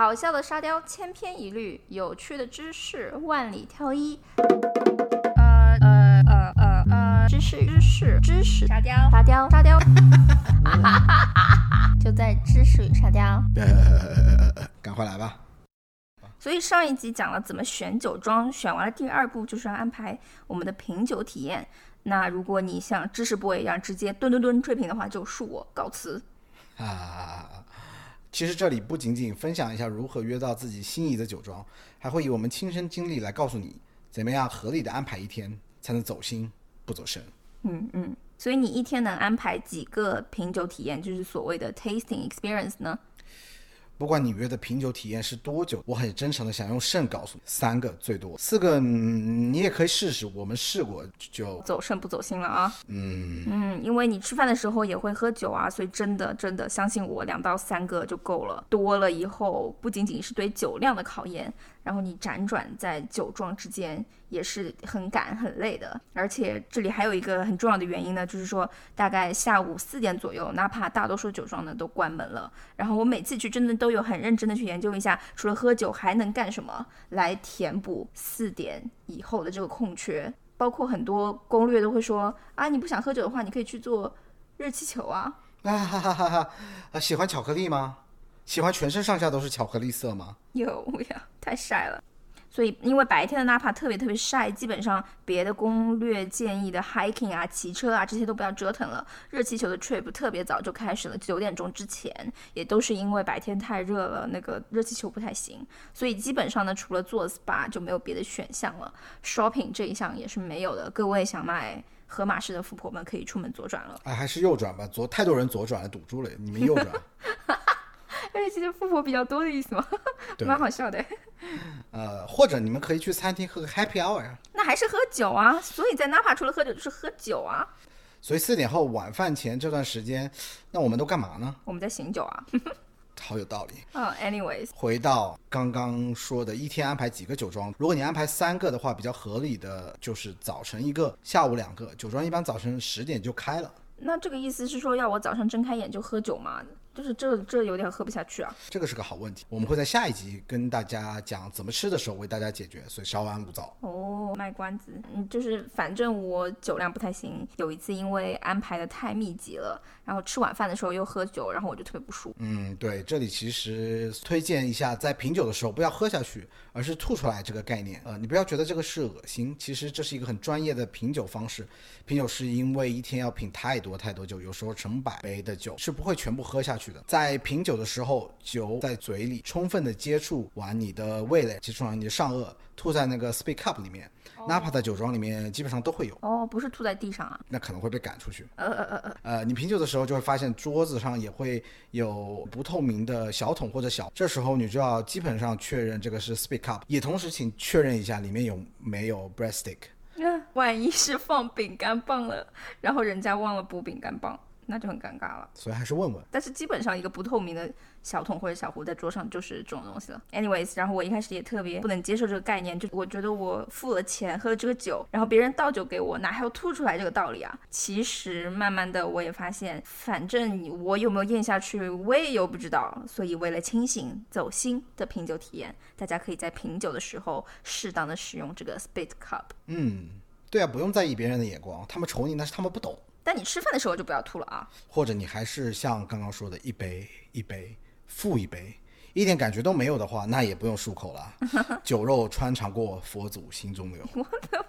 好笑的沙雕千篇一律，有趣的知识万里挑一。呃呃呃呃呃，知识知识知识沙雕沙雕沙雕，就在知识与沙雕。呃，赶快来吧。所以上一集讲了怎么选酒庄，选完了第二步就是要安排我们的品酒体验。那如果你像知识 boy 一样直接吨吨吨吹瓶的话，就恕我告辞。啊，其实这里不仅仅分享一下如何约到自己心仪的酒庄，还会以我们亲身经历来告诉你，怎么样合理的安排一天，才能走心不走神。嗯嗯，所以你一天能安排几个品酒体验，就是所谓的 tasting experience 呢？不管你约的品酒体验是多久，我很真诚的想用肾告诉你，三个最多，四个、嗯你也可以试试。我们试过就走肾不走心了啊。嗯嗯，因为你吃饭的时候也会喝酒啊，所以真的真的相信我，两到三个就够了。多了以后，不仅仅是对酒量的考验，然后你辗转在酒庄之间也是很赶很累的。而且这里还有一个很重要的原因呢，就是说大概下午四点左右，哪怕大多数酒庄呢都关门了，然后我每次去真的都有很认真的去研究一下，除了喝酒还能干什么来填补四点以后的这个空缺。包括很多攻略都会说啊，你不想喝酒的话，你可以去做热气球啊。啊哈哈哈哈啊！喜欢巧克力吗？喜欢全身上下都是巧克力色吗？有呀，太晒了。所以，因为白天的 Napa 特别特别晒，基本上别的攻略建议的 hiking 啊、骑车啊这些都不要折腾了。热气球的 trip 特别早就开始了，九点钟之前，也都是因为白天太热了，那个热气球不太行。所以基本上呢，除了做 SPA 就没有别的选项了。Shopping 这一项也是没有的。各位想买河马式的富婆们可以出门左转了。哎，还是右转吧，左太多人左转了，堵住了，你们右转。而且其实富婆比较多的意思嘛，对蛮好笑的。呃，或者你们可以去餐厅喝个 Happy Hour 啊。那还是喝酒啊，所以在 Napa 除了喝酒就是喝酒啊。所以四点后晚饭前这段时间，那我们都干嘛呢？我们在醒酒啊。好有道理。嗯，anyways，回到刚刚说的，一天安排几个酒庄？如果你安排三个的话，比较合理的就是早晨一个，下午两个。酒庄一般早晨十点就开了。那这个意思是说要我早上睁开眼就喝酒吗？就是这这有点喝不下去啊。这个是个好问题，我们会在下一集跟大家讲怎么吃的时候为大家解决，所以稍安勿躁。哦，卖关子，嗯，就是反正我酒量不太行，有一次因为安排的太密集了，然后吃晚饭的时候又喝酒，然后我就特别不舒服。嗯，对，这里其实推荐一下，在品酒的时候不要喝下去，而是吐出来这个概念。呃，你不要觉得这个是恶心，其实这是一个很专业的品酒方式。品酒是因为一天要品太多太多酒，有时候成百杯的酒是不会全部喝下去的。在品酒的时候，酒在嘴里充分的接触完你的味蕾，接触完你的上颚，吐在那个 spit cup 里面。Napa 的酒庄里面基本上都会有，哦，不是吐在地上啊。那可能会被赶出去。呃呃呃呃，呃，你品酒的时候就会发现桌子上也会有不透明的小桶或者小，这时候你就要基本上确认这个是 spit cup，也同时请确认一下里面有没有 bread stick。那 万一是放饼干棒了，然后人家忘了补饼干棒，那就很尴尬了。所以还是问问。但是基本上一个不透明的小桶或者小壶在桌上就是这种东西了。Anyways，然后我一开始也特别不能接受这个概念，就我觉得我付了钱喝了这个酒，然后别人倒酒给我，哪还有吐出来这个道理啊？其实慢慢的我也发现，反正我有没有咽下去，我也又不知道。所以为了清醒走心的品酒体验，大家可以在品酒的时候适当的使用这个 spit cup。嗯，对啊，不用在意别人的眼光，他们瞅你那是他们不懂。但你吃饭的时候就不要吐了啊！或者你还是像刚刚说的，一杯一杯复一杯，一点感觉都没有的话，那也不用漱口了。酒肉穿肠过，佛祖心中留。我的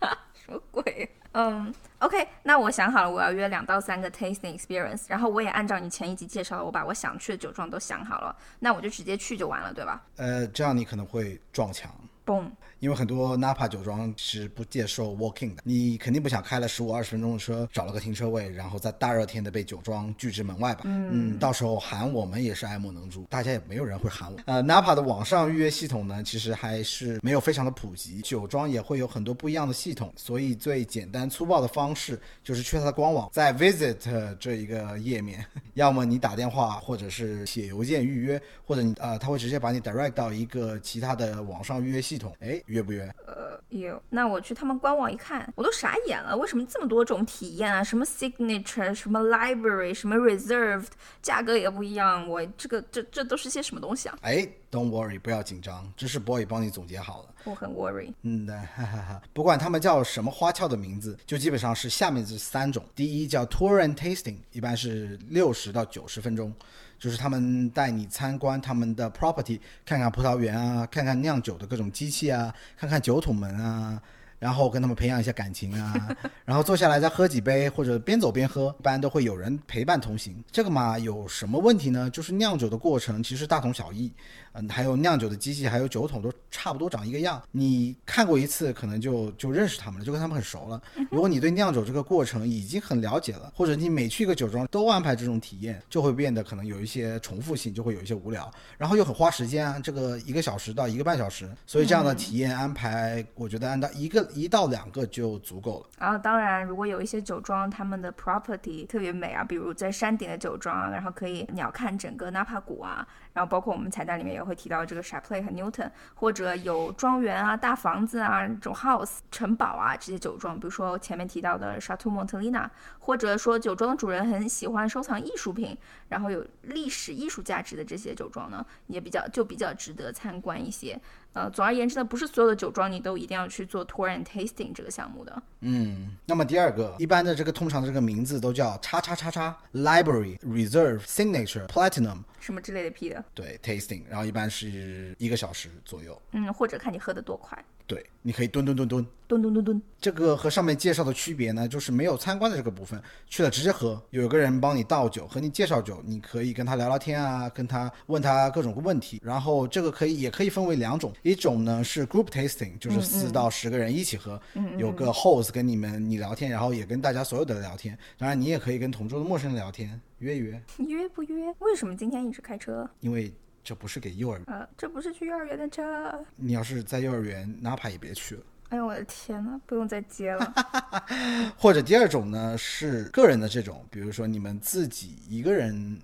什么鬼？嗯，OK，那我想好了，我要约两到三个 tasting experience，然后我也按照你前一集介绍的，我把我想去的酒庄都想好了，那我就直接去就完了，对吧？呃，这样你可能会撞墙。嘣，因为很多 Napa 酒庄是不接受 walking 的，你肯定不想开了十五二十分钟的车，找了个停车位，然后在大热天的被酒庄拒之门外吧？嗯，到时候喊我们也是爱莫能助，大家也没有人会喊我。呃，Napa 的网上预约系统呢，其实还是没有非常的普及，酒庄也会有很多不一样的系统，所以最简单粗暴的方式就是去它的官网，在 visit 这一个页面，要么你打电话，或者是写邮件预约，或者你呃，他会直接把你 direct 到一个其他的网上预约系统。哎，约不约？呃，有，那我去他们官网一看，我都傻眼了。为什么这么多种体验啊？什么 signature，什么 library，什么 reserved，价格也不一样。我这个这这都是些什么东西啊？哎，Don't worry，不要紧张，知识 boy 帮你总结好了。我很 worry。嗯的，哈哈哈。不管他们叫什么花俏的名字，就基本上是下面这三种。第一叫 tour and tasting，一般是六十到九十分钟。就是他们带你参观他们的 property，看看葡萄园啊，看看酿酒的各种机器啊，看看酒桶门啊。然后跟他们培养一下感情啊，然后坐下来再喝几杯，或者边走边喝，一般都会有人陪伴同行。这个嘛有什么问题呢？就是酿酒的过程其实大同小异，嗯，还有酿酒的机器，还有酒桶都差不多长一个样。你看过一次，可能就就认识他们了，就跟他们很熟了。如果你对酿酒这个过程已经很了解了，或者你每去一个酒庄都安排这种体验，就会变得可能有一些重复性，就会有一些无聊，然后又很花时间啊，这个一个小时到一个半小时，所以这样的体验安排，我觉得按照一个。一到两个就足够了。然后，当然，如果有一些酒庄，他们的 property 特别美啊，比如在山顶的酒庄，然后可以鸟瞰整个纳帕谷啊。然后，包括我们彩蛋里面也会提到这个 c h a p l e 和 Newton，或者有庄园啊、大房子啊、这种 house 城堡啊这些酒庄，比如说前面提到的 s h a t e a u Montelina，或者说酒庄的主人很喜欢收藏艺术品，然后有历史艺术价值的这些酒庄呢，也比较就比较值得参观一些。呃，总而言之呢，不是所有的酒庄你都一定要去做 tour and tasting 这个项目的。嗯，那么第二个，一般的这个通常的这个名字都叫叉叉叉叉 library reserve signature platinum 什么之类的 P 的。对，tasting，然后一般是一个小时左右。嗯，或者看你喝的多快。对，你可以蹲蹲蹲蹲蹲蹲蹲蹲。这个和上面介绍的区别呢，就是没有参观的这个部分，去了直接喝，有个人帮你倒酒，和你介绍酒，你可以跟他聊聊天啊，跟他问他各种问题。然后这个可以也可以分为两种，一种呢是 group tasting，就是四到十个人一起喝，有个 host 跟你们你聊天，然后也跟大家所有的聊天。当然你也可以跟同桌的陌生人聊天，约一约。约不约？为什么今天一直开车？因为。这不是给幼儿呃，这不是去幼儿园的车。你要是在幼儿园，哪怕也别去了。哎呦我的天呐，不用再接了。或者第二种呢，是个人的这种，比如说你们自己一个人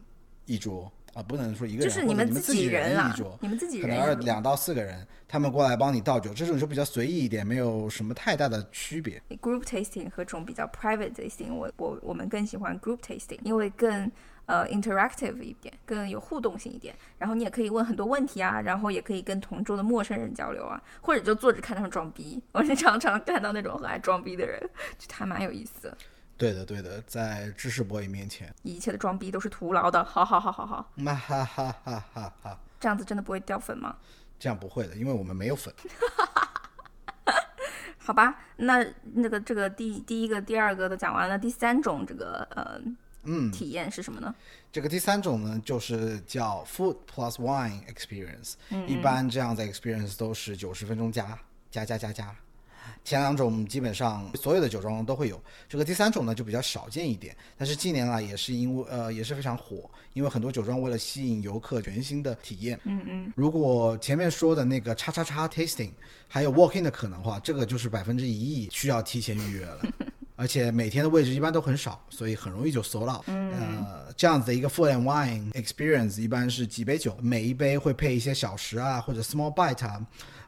一桌啊，不能说一个人，就是你们自己人一桌，你们自己人，可能二两到四个人，他们过来帮你倒酒，这种就比较随意一点，没有什么太大的区别。Group tasting 和这种比较 private tasting，我我我们更喜欢 group tasting，因为更。呃，interactive 一点，更有互动性一点。然后你也可以问很多问题啊，然后也可以跟同桌的陌生人交流啊，或者就坐着看他们装逼。我是常常看到那种很爱装逼的人，就还蛮有意思。对的，对的，在知识 boy 面前，一切的装逼都是徒劳的。好好好好好，那哈哈哈哈哈。这样子真的不会掉粉吗？这样不会的，因为我们没有粉。好吧，那那个这个第第一个、第二个都讲完了，第三种这个呃。嗯，体验是什么呢？这个第三种呢，就是叫 food plus wine experience。嗯，一般这样的 experience 都是九十分钟加加加加加。前两种基本上所有的酒庄都会有，这个第三种呢就比较少见一点。但是近年来也是因为呃也是非常火，因为很多酒庄为了吸引游客全新的体验。嗯嗯。如果前面说的那个叉叉叉 tasting 还有 walk in 的可能话，这个就是百分之一亿需要提前预约了。而且每天的位置一般都很少，所以很容易就 sold out。呃，这样子的一个 food and wine experience 一般是几杯酒，每一杯会配一些小食啊，或者 small bite 啊。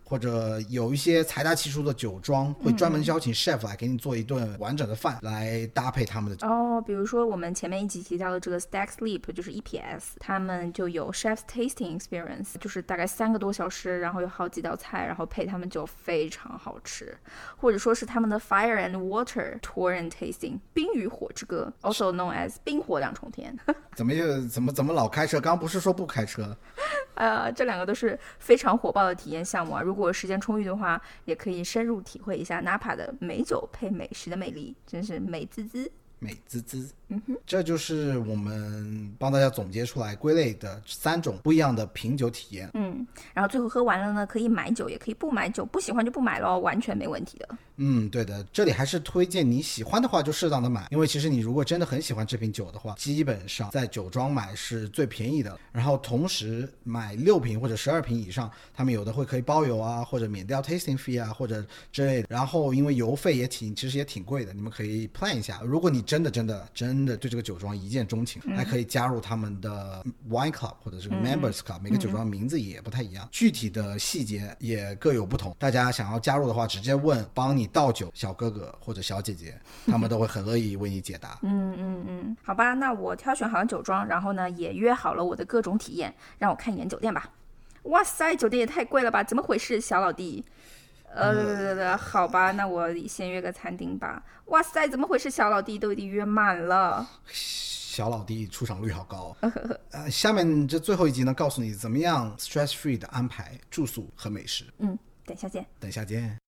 或者有一些财大气粗的酒庄会专门邀请 chef 来给你做一顿完整的饭，来搭配他们的哦。比如说我们前面一集提到的这个 Stack Sleep，就是 EPS，他们就有 chef's tasting experience，就是大概三个多小时，然后有好几道菜，然后配他们酒非常好吃。或者说是他们的 Fire and Water Tour and Tasting，冰与火之歌，also known as 冰火两重天。怎么又怎么怎么老开车？刚刚不是说不开车？呃，这两个都是非常火爆的体验项目啊！如果时间充裕的话，也可以深入体会一下 Napa 的美酒配美食的美丽，真是美滋滋。美滋滋，嗯哼，这就是我们帮大家总结出来归类的三种不一样的品酒体验。嗯，然后最后喝完了呢，可以买酒，也可以不买酒，不喜欢就不买喽，完全没问题的。嗯，对的，这里还是推荐你喜欢的话就适当的买，因为其实你如果真的很喜欢这瓶酒的话，基本上在酒庄买是最便宜的。然后同时买六瓶或者十二瓶以上，他们有的会可以包邮啊，或者免掉 tasting fee 啊，或者之类的。然后因为邮费也挺，其实也挺贵的，你们可以 plan 一下。如果你真的真的真的对这个酒庄一见钟情，还可以加入他们的 wine club 或者这个 members club，、每个酒庄名字也不太一样，具体的细节也各有不同。大家想要加入的话，直接问帮你倒酒小哥哥或者小姐姐，他们都会很乐意为你解答。嗯嗯嗯，好吧，那我挑选好了酒庄，然后呢也约好了我的各种体验，让我看一眼酒店吧。哇塞，酒店也太贵了吧？怎么回事，小老弟？呃，好吧，那我先约个餐厅吧。哇塞，怎么回事，小老弟都已经约满了。小老弟出场率好高。呃，下面这最后一集呢，告诉你怎么样 stress free 的安排住宿和美食。嗯，等一下见。等一下见。